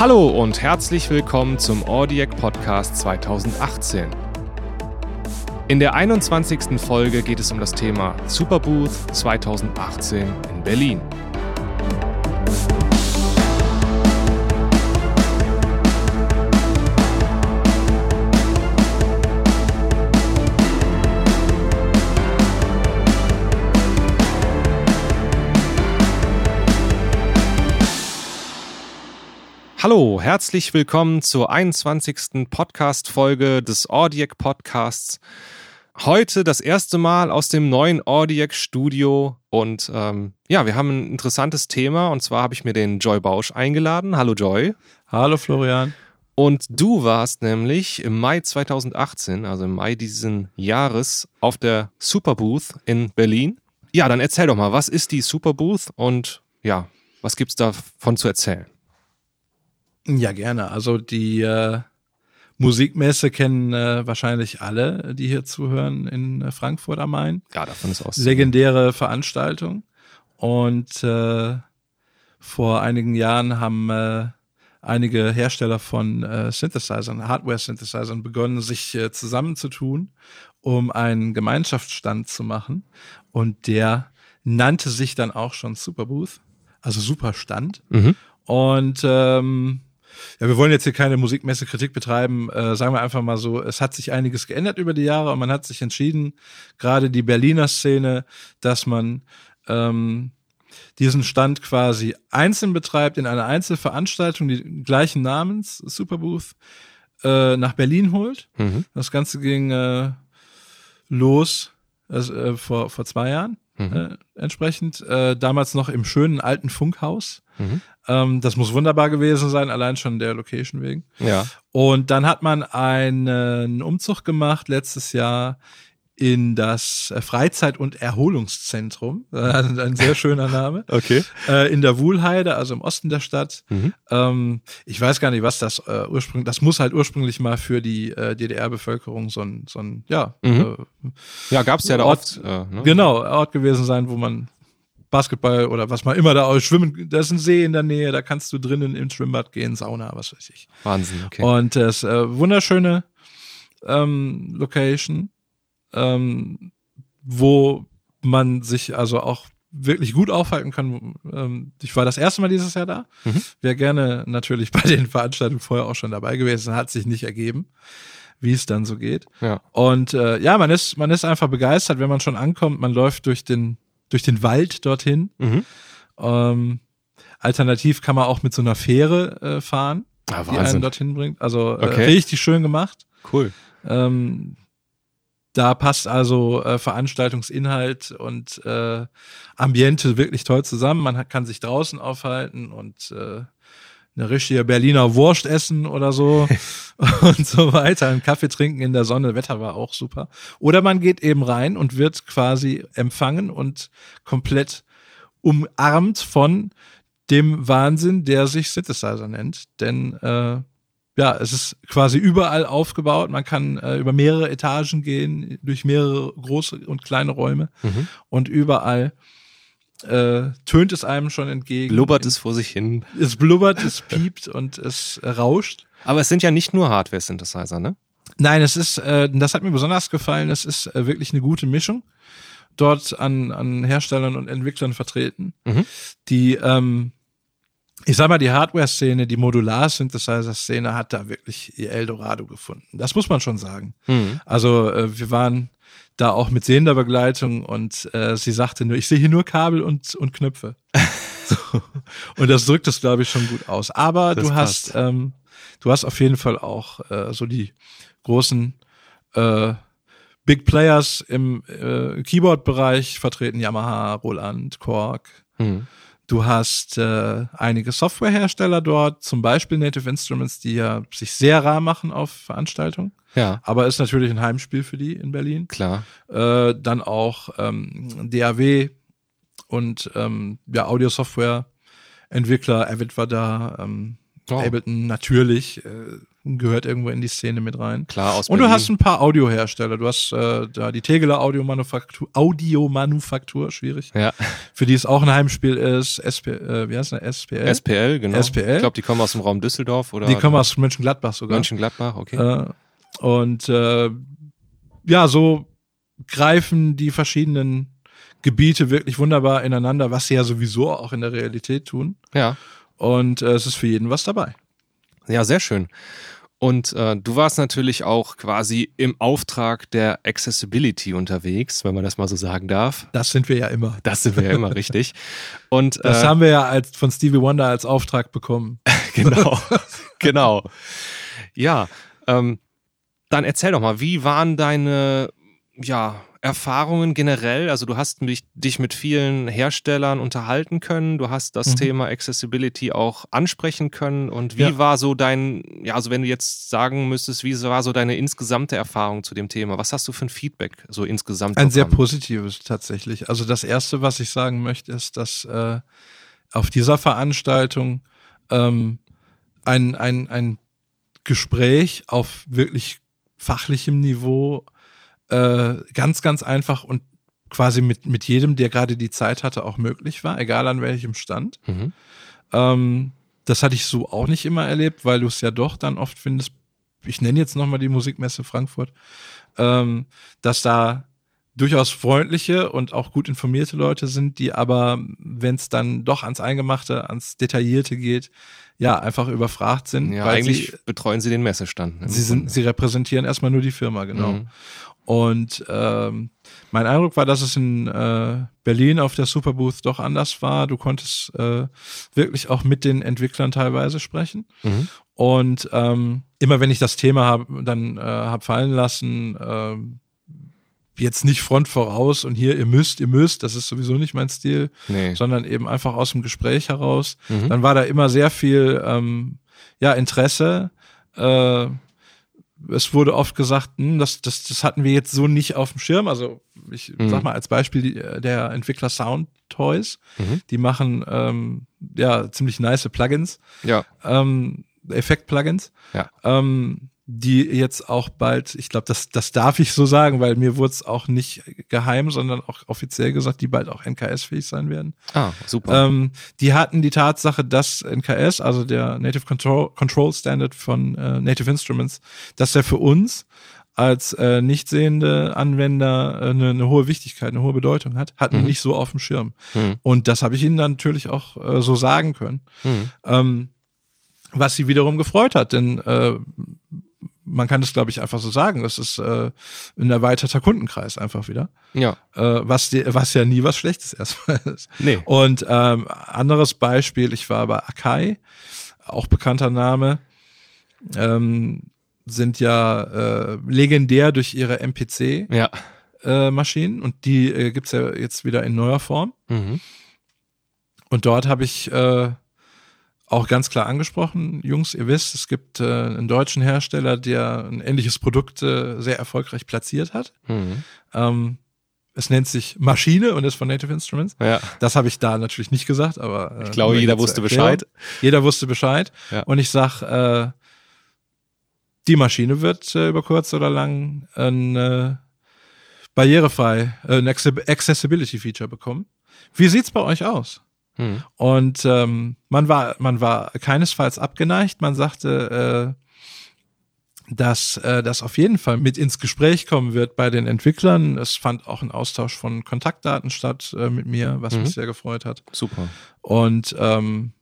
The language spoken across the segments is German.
Hallo und herzlich willkommen zum Audiac Podcast 2018. In der 21. Folge geht es um das Thema Superbooth 2018 in Berlin. Hallo, herzlich willkommen zur 21. Podcast-Folge des Audiac Podcasts. Heute das erste Mal aus dem neuen Audiac Studio und ähm, ja, wir haben ein interessantes Thema und zwar habe ich mir den Joy Bausch eingeladen. Hallo Joy. Hallo Florian. Und du warst nämlich im Mai 2018, also im Mai diesen Jahres, auf der Superbooth in Berlin. Ja, dann erzähl doch mal, was ist die Superbooth und ja, was gibt's davon zu erzählen? Ja, gerne. Also die äh, Musikmesse kennen äh, wahrscheinlich alle, die hier zuhören in äh, Frankfurt am Main. Ja, davon ist aus. Legendäre Veranstaltung. Und äh, vor einigen Jahren haben äh, einige Hersteller von äh, Synthesizern, Hardware-Synthesizern begonnen, sich äh, zusammenzutun, um einen Gemeinschaftsstand zu machen. Und der nannte sich dann auch schon Superbooth, also Superstand. Mhm. Und ähm, ja, wir wollen jetzt hier keine Musikmesse-Kritik betreiben. Äh, sagen wir einfach mal so, es hat sich einiges geändert über die Jahre und man hat sich entschieden, gerade die Berliner Szene, dass man ähm, diesen Stand quasi einzeln betreibt in einer Einzelveranstaltung, die gleichen Namens, Superbooth, äh, nach Berlin holt. Mhm. Das Ganze ging äh, los also, vor, vor zwei Jahren mhm. äh, entsprechend. Äh, damals noch im schönen alten Funkhaus. Mhm. Ähm, das muss wunderbar gewesen sein, allein schon der Location wegen. Ja. Und dann hat man einen Umzug gemacht letztes Jahr in das Freizeit- und Erholungszentrum. Ein sehr schöner Name. okay. Äh, in der Wuhlheide, also im Osten der Stadt. Mhm. Ähm, ich weiß gar nicht, was das äh, ursprünglich, das muss halt ursprünglich mal für die äh, DDR-Bevölkerung so ein, so ein, ja. Mhm. Äh, ja, gab's ja da Ort, oft. Äh, ne? Genau, Ort gewesen sein, wo man Basketball oder was man immer da aus schwimmen, da ist ein See in der Nähe, da kannst du drinnen im Schwimmbad gehen, Sauna, was weiß ich. Wahnsinn, okay. Und ist äh, wunderschöne ähm, Location, ähm, wo man sich also auch wirklich gut aufhalten kann. Ähm, ich war das erste Mal dieses Jahr da. Mhm. Wäre gerne natürlich bei den Veranstaltungen vorher auch schon dabei gewesen, hat sich nicht ergeben wie es dann so geht. Ja. Und äh, ja, man ist, man ist einfach begeistert, wenn man schon ankommt. Man läuft durch den durch den Wald dorthin. Mhm. Ähm, alternativ kann man auch mit so einer Fähre äh, fahren, ah, die einen dorthin bringt. Also äh, okay. äh, richtig schön gemacht. Cool. Ähm, da passt also äh, Veranstaltungsinhalt und äh, Ambiente wirklich toll zusammen. Man kann sich draußen aufhalten und äh, eine richtige Berliner Wurst essen oder so und so weiter, einen Kaffee trinken in der Sonne, Wetter war auch super. Oder man geht eben rein und wird quasi empfangen und komplett umarmt von dem Wahnsinn, der sich Synthesizer nennt. Denn äh, ja, es ist quasi überall aufgebaut. Man kann äh, über mehrere Etagen gehen, durch mehrere große und kleine Räume mhm. und überall äh, tönt es einem schon entgegen. Blubbert es vor sich hin. Es blubbert, es piept und es rauscht. Aber es sind ja nicht nur Hardware-Synthesizer, ne? Nein, es ist, äh, das hat mir besonders gefallen, es ist äh, wirklich eine gute Mischung dort an, an Herstellern und Entwicklern vertreten, mhm. die, ähm, ich sag mal, die Hardware-Szene, die Modular-Synthesizer-Szene hat da wirklich ihr Eldorado gefunden. Das muss man schon sagen. Mhm. Also äh, wir waren da auch mit sehender Begleitung und äh, sie sagte nur, ich sehe hier nur Kabel und, und Knöpfe. so. Und das drückt es, glaube ich, schon gut aus. Aber das du passt. hast, ähm, du hast auf jeden Fall auch äh, so die großen äh, Big Players im äh, Keyboard-Bereich vertreten, Yamaha, Roland, Korg. Mhm. Du hast äh, einige Softwarehersteller dort, zum Beispiel Native Instruments, die ja sich sehr rar machen auf Veranstaltungen. Ja. Aber ist natürlich ein Heimspiel für die in Berlin. Klar. Äh, dann auch ähm, DAW und ähm, ja, Audio-Software-Entwickler, Avid war da, ähm, oh. Ableton natürlich, äh, gehört irgendwo in die Szene mit rein. Klar, aus Und du Berlin. hast ein paar Audiohersteller. Du hast äh, da die Tegeler Audiomanufaktur, Audiomanufaktur, schwierig. Ja, Für die es auch ein Heimspiel ist. SP, äh, wie heißt der? SPL? SPL, genau. SPL? Ich glaube, die kommen aus dem Raum Düsseldorf oder die kommen aus Mönchengladbach sogar. Mönchengladbach, okay. Äh, und äh, ja, so greifen die verschiedenen Gebiete wirklich wunderbar ineinander, was sie ja sowieso auch in der Realität tun. Ja. Und äh, es ist für jeden was dabei. Ja, sehr schön. Und äh, du warst natürlich auch quasi im Auftrag der Accessibility unterwegs, wenn man das mal so sagen darf. Das sind wir ja immer. Das sind wir ja immer richtig. Und Das äh, haben wir ja als, von Stevie Wonder als Auftrag bekommen. genau, genau. Ja, ähm, dann erzähl doch mal, wie waren deine ja, Erfahrungen generell? Also du hast mich, dich mit vielen Herstellern unterhalten können, du hast das Mhm. Thema Accessibility auch ansprechen können und wie Ja. war so dein, ja, also wenn du jetzt sagen müsstest, wie war so deine insgesamte Erfahrung zu dem Thema? Was hast du für ein Feedback so insgesamt Ein sehr bekommen? positives tatsächlich. Also das Erste, was ich sagen möchte, ist, dass äh, auf dieser Veranstaltung ähm, ein, ein, ein Gespräch auf wirklich fachlichem Niveau äh, ganz, ganz einfach und quasi mit, mit jedem, der gerade die Zeit hatte, auch möglich war, egal an welchem Stand. Mhm. Ähm, das hatte ich so auch nicht immer erlebt, weil du es ja doch dann oft findest, ich nenne jetzt nochmal die Musikmesse Frankfurt, ähm, dass da durchaus freundliche und auch gut informierte Leute sind, die aber, wenn es dann doch ans Eingemachte, ans Detaillierte geht, ja, einfach überfragt sind. Ja, weil eigentlich sie, betreuen sie den Messestand. im sie, sind, sie repräsentieren erstmal nur die Firma, genau. Mhm. Und ähm, mein Eindruck war, dass es in äh, Berlin auf der Superbooth doch anders war. Du konntest äh, wirklich auch mit den Entwicklern teilweise sprechen. Mhm. Und ähm, immer wenn ich das Thema hab, dann äh, hab fallen lassen, ähm, jetzt nicht Front voraus und hier, ihr müsst, ihr müsst, das ist sowieso nicht mein Stil, Nee. sondern eben einfach aus dem Gespräch heraus. Mhm. Dann war da immer sehr viel ähm, ja, Interesse. Äh, es wurde oft gesagt, hm, das, das, das hatten wir jetzt so nicht auf dem Schirm. Also ich Mhm. sag mal als Beispiel die, äh, der Entwickler Sound Toys, Mhm. die machen ähm, ja ziemlich nice Plugins, Ja, ähm, Effekt-Plugins. Ja. Ähm, die jetzt auch bald, ich glaube, das, das darf ich so sagen, weil mir wurde es auch nicht geheim, sondern auch offiziell gesagt, die bald auch NKS-fähig sein werden. ah, super. Ähm, die hatten die Tatsache, dass NKS, also der Native Control, Control Standard von äh, Native Instruments, dass der für uns als äh, nicht sehende Anwender äh, eine, eine hohe Wichtigkeit, eine hohe Bedeutung hat, hatten Mhm. nicht so auf dem Schirm. Mhm. Und das habe ich ihnen dann natürlich auch äh, so sagen können. Mhm. Ähm, was sie wiederum gefreut hat, denn äh, man kann das, glaube ich, einfach so sagen. Das ist äh, ein erweiterter Kundenkreis einfach wieder. Ja, Äh, was, die, was ja nie was Schlechtes erstmal ist. nee. Und ähm, anderes Beispiel, ich war bei Akai, auch bekannter Name, ähm, sind ja äh, legendär durch ihre MPC-Maschinen Ja. äh, und die äh, gibt's ja jetzt wieder in neuer Form. Mhm. Und dort habe ich äh, auch ganz klar angesprochen, Jungs, ihr wisst, es gibt äh, einen deutschen Hersteller, der ein ähnliches Produkt äh, sehr erfolgreich platziert hat. Mhm. Ähm, es nennt sich Maschine und ist von Native Instruments. Ja, Das habe ich da natürlich nicht gesagt, aber äh, ich glaube, jeder wusste. Bescheid. Jeder wusste Bescheid. Ja. Und ich sag, äh, die Maschine wird äh, über kurz oder lang ein äh, barrierefrei, äh, ein Access- Accessibility Feature bekommen. Wie sieht's bei euch aus? Mhm. Und ähm, man war, man war keinesfalls abgeneigt. Man sagte, äh, dass äh, das auf jeden Fall mit ins Gespräch kommen wird bei den Entwicklern. Es fand auch ein Austausch von Kontaktdaten statt äh, mit mir, was Mhm. mich sehr gefreut hat. Super. Und ähm,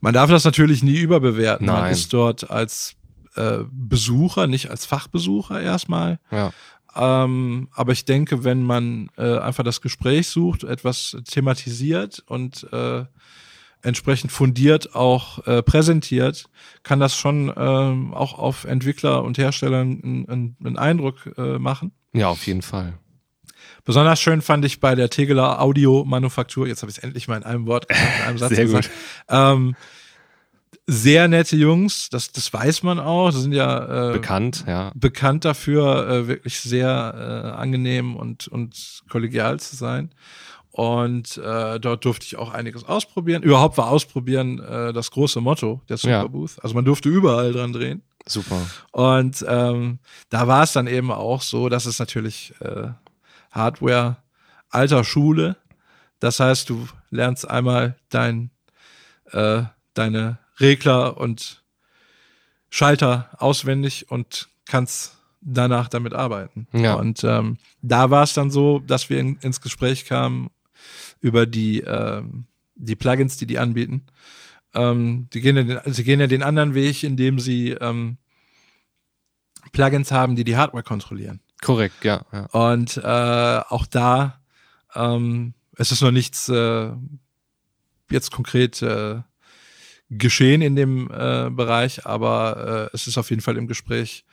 man darf das natürlich nie überbewerten. Man Nein. ist dort als äh, Besucher, nicht als Fachbesucher erstmal. Ja. Ähm, aber ich denke, wenn man äh, einfach das Gespräch sucht, etwas thematisiert und äh, entsprechend fundiert auch äh, präsentiert, kann das schon ähm, auch auf Entwickler und Hersteller einen, einen, einen Eindruck äh, machen. Ja, auf jeden Fall. Besonders schön fand ich bei der Tegeler Audio Manufaktur, jetzt habe ich es endlich mal in einem Wort, in einem Satz Sehr gesagt, ähm, sehr nette Jungs, das, das weiß man auch, das sind ja äh, Bekannt, ja. bekannt dafür, äh, wirklich sehr äh, angenehm und, und kollegial zu sein. Und äh, dort durfte ich auch einiges ausprobieren. Überhaupt war ausprobieren äh, das große Motto der Ja. Superbooth. Also man durfte überall dran drehen. Super. Und ähm, da war es dann eben auch so, dass es natürlich äh, Hardware alter Schule. Das heißt, du lernst einmal dein, äh, deine Regler und Schalter auswendig und kannst danach damit arbeiten. Ja. Und ähm, da war es dann so, dass wir in, ins Gespräch kamen über die, ähm, die Plugins, die die anbieten. Ähm, die gehen ja den, sie gehen ja den anderen Weg, indem sie ähm, Plugins haben, die die Hardware kontrollieren. Korrekt, ja. ja. Und äh, auch da ähm, es ist noch nichts äh, jetzt konkret äh, geschehen in dem äh, Bereich, aber äh, es ist auf jeden Fall im Gespräch,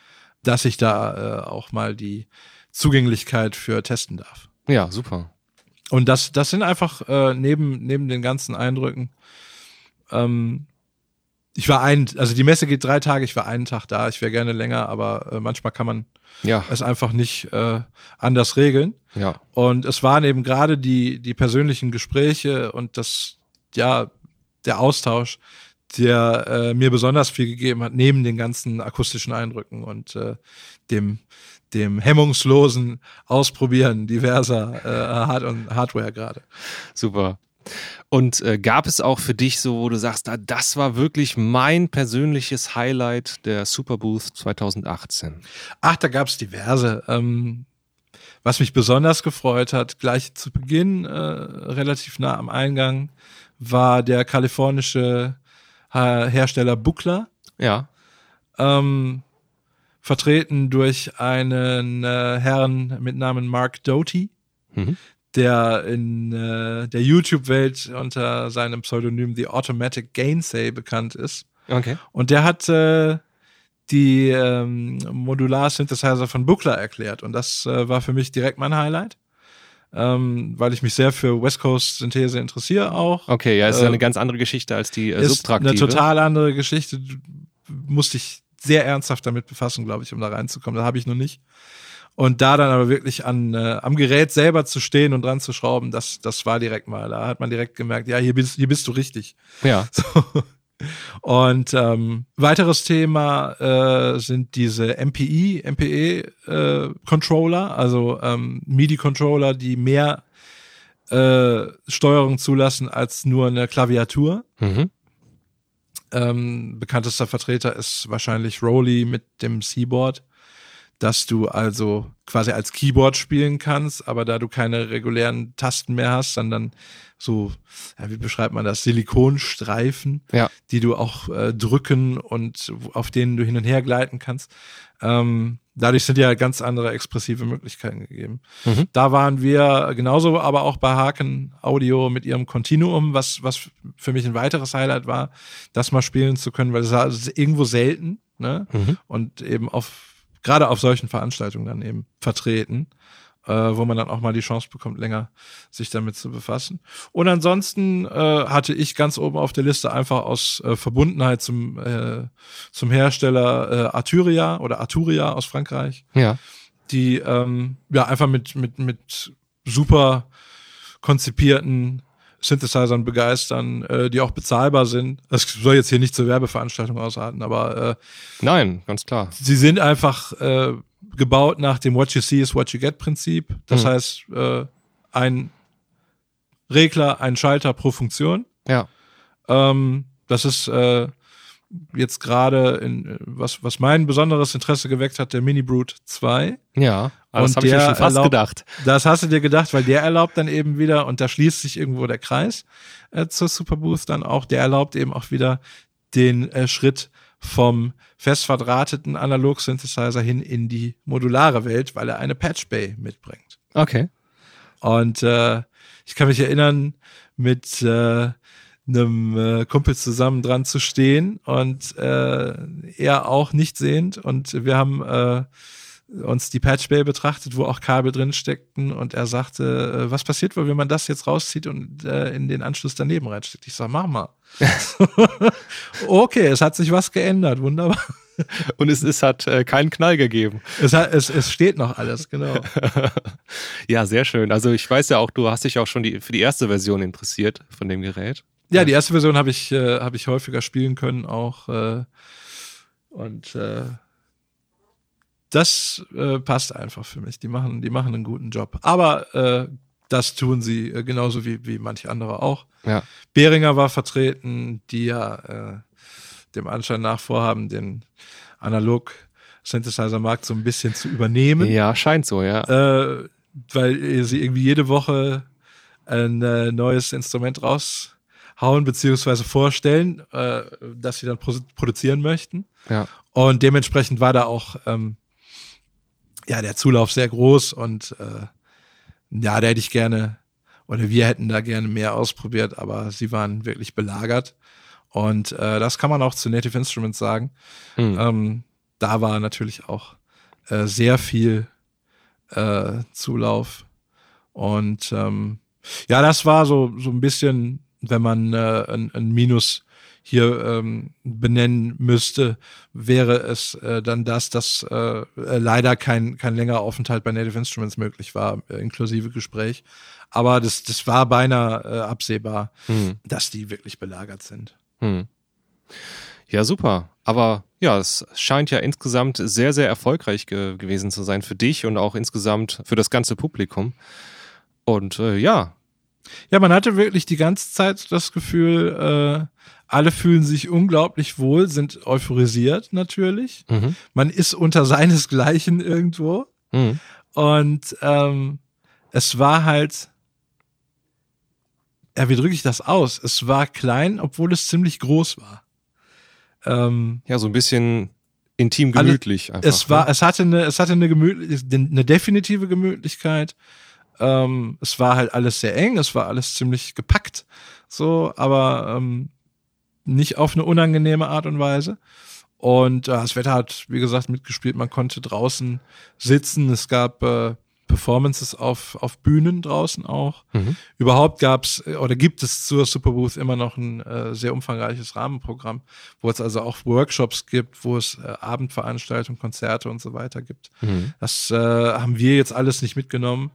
dass ich da äh, auch mal die Zugänglichkeit für testen darf. Ja, super. Und das, das sind einfach äh, neben, neben den ganzen Eindrücken. Ähm, ich war ein, also die Messe geht drei Tage, ich war einen Tag da, ich wäre gerne länger, aber äh, manchmal kann man Ja, es einfach nicht äh, anders regeln. ja. Und es waren eben gerade die, die persönlichen Gespräche und das, ja, der Austausch, der äh, mir besonders viel gegeben hat, neben den ganzen akustischen Eindrücken und äh, dem, dem hemmungslosen Ausprobieren diverser äh, Hard und Hardware gerade. Super. Und äh, gab es auch für dich so, wo du sagst, ah, das war wirklich mein persönliches Highlight der Superbooth 2018? Ach, da gab es diverse. Ähm, was mich besonders gefreut hat, gleich zu Beginn, äh, relativ nah am Eingang, war der kalifornische Hersteller Buckler. Ja. ähm, vertreten durch einen äh, Herrn mit Namen Mark Doty, Mhm. der in äh, der YouTube-Welt unter seinem Pseudonym The Automatic Gainsay bekannt ist. Okay. Und der hat äh, die ähm, Modular-Synthesizer von Buckler erklärt. Und das äh, war für mich direkt mein Highlight, ähm, weil ich mich sehr für West Coast-Synthese interessiere auch. Okay, ja, ist Äh, ja eine ganz andere Geschichte als die äh, ist subtraktive. eine total andere Geschichte. Du musst dich sehr ernsthaft damit befassen, glaube ich, um da reinzukommen. Da habe ich noch nicht. Und da dann aber wirklich an, äh, am Gerät selber zu stehen und dran zu schrauben, das, das war direkt mal. Da hat man direkt gemerkt, ja, hier bist, hier bist du richtig. Ja. So. Und ähm, weiteres Thema äh, sind diese MPI, MPE äh, Controller, also ähm, MIDI Controller, die mehr äh, Steuerung zulassen als nur eine Klaviatur. Mhm. Ähm, bekanntester Vertreter ist wahrscheinlich Rowley mit dem Seaboard, dass du also quasi als Keyboard spielen kannst, aber da du keine regulären Tasten mehr hast, sondern so, ja, wie beschreibt man das, Silikonstreifen, Ja. die du auch äh, drücken und auf denen du hin und her gleiten kannst. Ähm, dadurch sind ja ganz andere expressive Möglichkeiten gegeben. Mhm. Da waren wir genauso, aber auch bei Haken Audio mit ihrem Continuum, was, was für mich ein weiteres Highlight war, das mal spielen zu können, weil es war irgendwo selten, ne? Mhm. Und eben auf, gerade auf solchen Veranstaltungen dann eben vertreten, äh, wo man dann auch mal die Chance bekommt, länger sich damit zu befassen. Und ansonsten äh, hatte ich ganz oben auf der Liste einfach aus äh, Verbundenheit zum, äh, zum Hersteller äh, Arturia oder Arturia aus Frankreich Ja. die ähm, ja einfach mit, mit, mit super konzipierten Synthesizern begeistern, äh, die auch bezahlbar sind. Das soll jetzt hier nicht zur Werbeveranstaltung ausarten, aber äh, Nein, ganz klar. sie sind einfach äh, gebaut nach dem What you see is what you get Prinzip. Das Mhm. heißt, äh, ein Regler, ein Schalter pro Funktion. Ja. Ähm, das ist äh, jetzt gerade in was, was mein besonderes Interesse geweckt hat, der Mini Brute 2. Ja. Aber das habe ich mir schon fast erlaubt- gedacht. Das hast du dir gedacht, weil der erlaubt dann eben wieder, und da schließt sich irgendwo der Kreis äh, zur Superboost dann auch, der erlaubt eben auch wieder den äh, Schritt vom fest verdrahteten Analog-Synthesizer hin in die modulare Welt, weil er eine Patch Bay mitbringt. Okay. Und äh, ich kann mich erinnern, mit äh, einem äh, Kumpel zusammen dran zu stehen und äh, er auch nicht sehend und wir haben äh, uns die Patch Bay betrachtet, wo auch Kabel drin steckten und er sagte, äh, was passiert wohl, wenn man das jetzt rauszieht und äh, in den Anschluss daneben reinsteckt? Ich sag, mach mal. okay, es hat sich was geändert, wunderbar. Und es, es hat äh, keinen Knall gegeben. Es, hat, es, es steht noch alles, genau. ja, sehr schön. Also ich weiß ja auch, du hast dich auch schon die, für die erste Version interessiert von dem Gerät. Ja, die erste Version habe ich, äh, hab ich häufiger spielen können, auch äh, Und äh, das äh, passt einfach für mich. Die machen, die machen einen guten Job. Aber äh, das tun sie äh, genauso wie, wie manche andere auch. Ja. Behringer war vertreten, die ja äh, dem Anschein nach vorhaben, den analog Synthesizer-Markt so ein bisschen zu übernehmen. Ja, scheint so, ja. Äh, weil sie irgendwie jede Woche ein äh, neues Instrument raushauen beziehungsweise vorstellen, äh, das sie dann pro produzieren möchten. Ja. Und dementsprechend war da auch ähm, ja der Zulauf sehr groß und äh, ja, da hätte ich gerne oder wir hätten da gerne mehr ausprobiert, aber sie waren wirklich belagert. Und äh, das kann man auch zu Native Instruments sagen. Hm. Ähm, da war natürlich auch äh, sehr viel äh, Zulauf. Und ähm, ja, das war so, so ein bisschen, wenn man äh, ein, ein Minus hier ähm, benennen müsste, wäre es äh, dann das, dass äh, leider kein, kein längerer Aufenthalt bei Native Instruments möglich war, äh, inklusive Gespräch. Aber das, das war beinahe äh, absehbar, Hm. dass die wirklich belagert sind. Hm. Ja, super. Aber ja, es scheint ja insgesamt sehr, sehr erfolgreich ge gewesen zu sein für dich und auch insgesamt für das ganze Publikum. Und äh, ja, Ja, man hatte wirklich die ganze Zeit das Gefühl, äh, alle fühlen sich unglaublich wohl, sind euphorisiert natürlich. mhm. Man ist unter seinesgleichen irgendwo. Mhm. Und ähm, es war halt, ja, wie drücke ich das aus? Es war klein, obwohl es ziemlich groß war. Ähm, ja, so ein bisschen intim Alle- gemütlich einfach. es war, ne? es hatte eine, es hatte eine gemütlich, eine definitive Gemütlichkeit. Ähm, es war halt alles sehr eng, es war alles ziemlich gepackt, so, aber ähm, nicht auf eine unangenehme Art und Weise. Und äh, das Wetter hat, wie gesagt, mitgespielt. Man konnte draußen sitzen. Es gab äh, Performances auf, auf Bühnen draußen auch. Mhm. Überhaupt gab's äh, oder gibt es zur Superbooth immer noch ein äh, sehr umfangreiches Rahmenprogramm, wo es also auch Workshops gibt, wo es äh, Abendveranstaltungen, Konzerte und so weiter gibt. Mhm. Das äh, haben wir jetzt alles nicht mitgenommen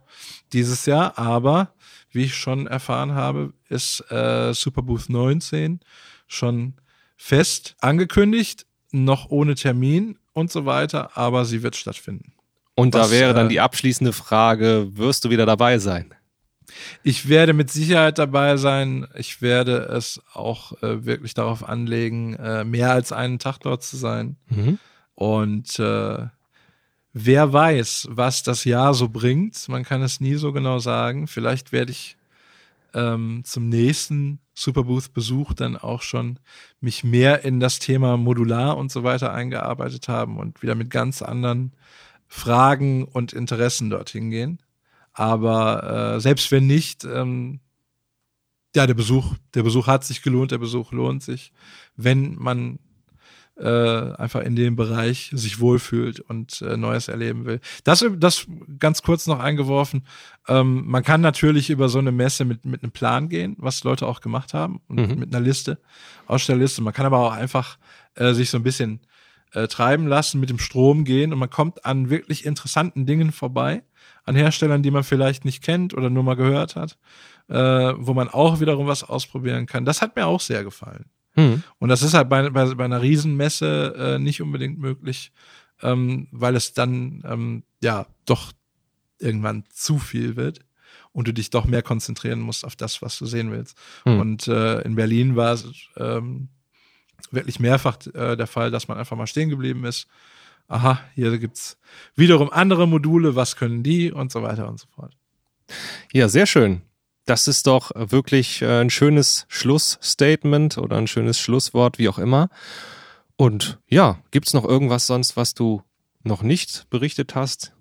dieses Jahr, aber wie ich schon erfahren habe, ist äh, Superbooth 19 schon fest angekündigt, noch ohne Termin und so weiter, aber sie wird stattfinden. Und da was, wäre dann äh, die abschließende Frage, wirst du wieder dabei sein? Ich werde mit Sicherheit dabei sein. Ich werde es auch äh, wirklich darauf anlegen, äh, mehr als einen Tag dort zu sein. Mhm. Und äh, wer weiß, was das Jahr so bringt. Man kann es nie so genau sagen. Vielleicht werde ich ähm, zum nächsten Superbooth-Besuch dann auch schon mich mehr in das Thema Modular und so weiter eingearbeitet haben und wieder mit ganz anderen Fragen und Interessen dorthin gehen. Aber äh, selbst wenn nicht, ähm, ja, der Besuch, der Besuch hat sich gelohnt, der Besuch lohnt sich, wenn man äh, einfach in dem Bereich sich wohlfühlt und äh, Neues erleben will. Das, das ganz kurz noch eingeworfen. Ähm, man kann natürlich über so eine Messe mit, mit einem Plan gehen, was Leute auch gemacht haben und Mhm. mit einer Liste, Ausstellerliste. Man kann aber auch einfach äh, sich so ein bisschen äh, treiben lassen, mit dem Strom gehen und man kommt an wirklich interessanten Dingen vorbei, an Herstellern, die man vielleicht nicht kennt oder nur mal gehört hat, äh, wo man auch wiederum was ausprobieren kann. Das hat mir auch sehr gefallen. Mhm. Und das ist halt bei, bei, bei einer Riesenmesse äh, nicht unbedingt möglich, ähm, weil es dann ähm, ja doch irgendwann zu viel wird und du dich doch mehr konzentrieren musst auf das, was du sehen willst. Hm. Und äh, in Berlin war es ähm, wirklich mehrfach äh, der Fall, dass man einfach mal stehen geblieben ist. Aha, hier gibt's wiederum andere Module, was können die und so weiter und so fort. Ja, sehr schön. Das ist doch wirklich äh, ein schönes Schlussstatement oder ein schönes Schlusswort, wie auch immer. Und ja, gibt's noch irgendwas sonst, was du noch nicht berichtet hast?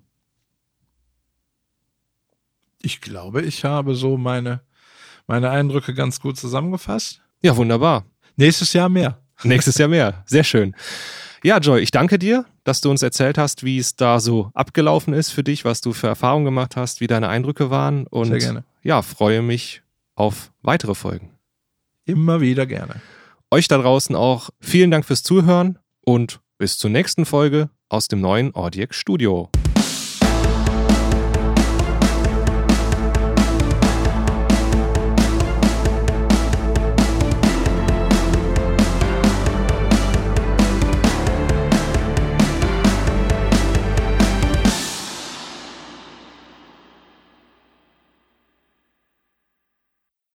Ich glaube, ich habe so meine, meine Eindrücke ganz gut zusammengefasst. Ja, wunderbar. Nächstes Jahr mehr. Nächstes Jahr mehr. Sehr schön. Ja, Joy, ich danke dir, dass du uns erzählt hast, wie es da so abgelaufen ist für dich, was du für Erfahrungen gemacht hast, wie deine Eindrücke waren. Und Sehr gerne. ja, freue mich auf weitere Folgen. Immer wieder gerne. Euch da draußen auch vielen Dank fürs Zuhören und bis zur nächsten Folge aus dem neuen Audiac Studio.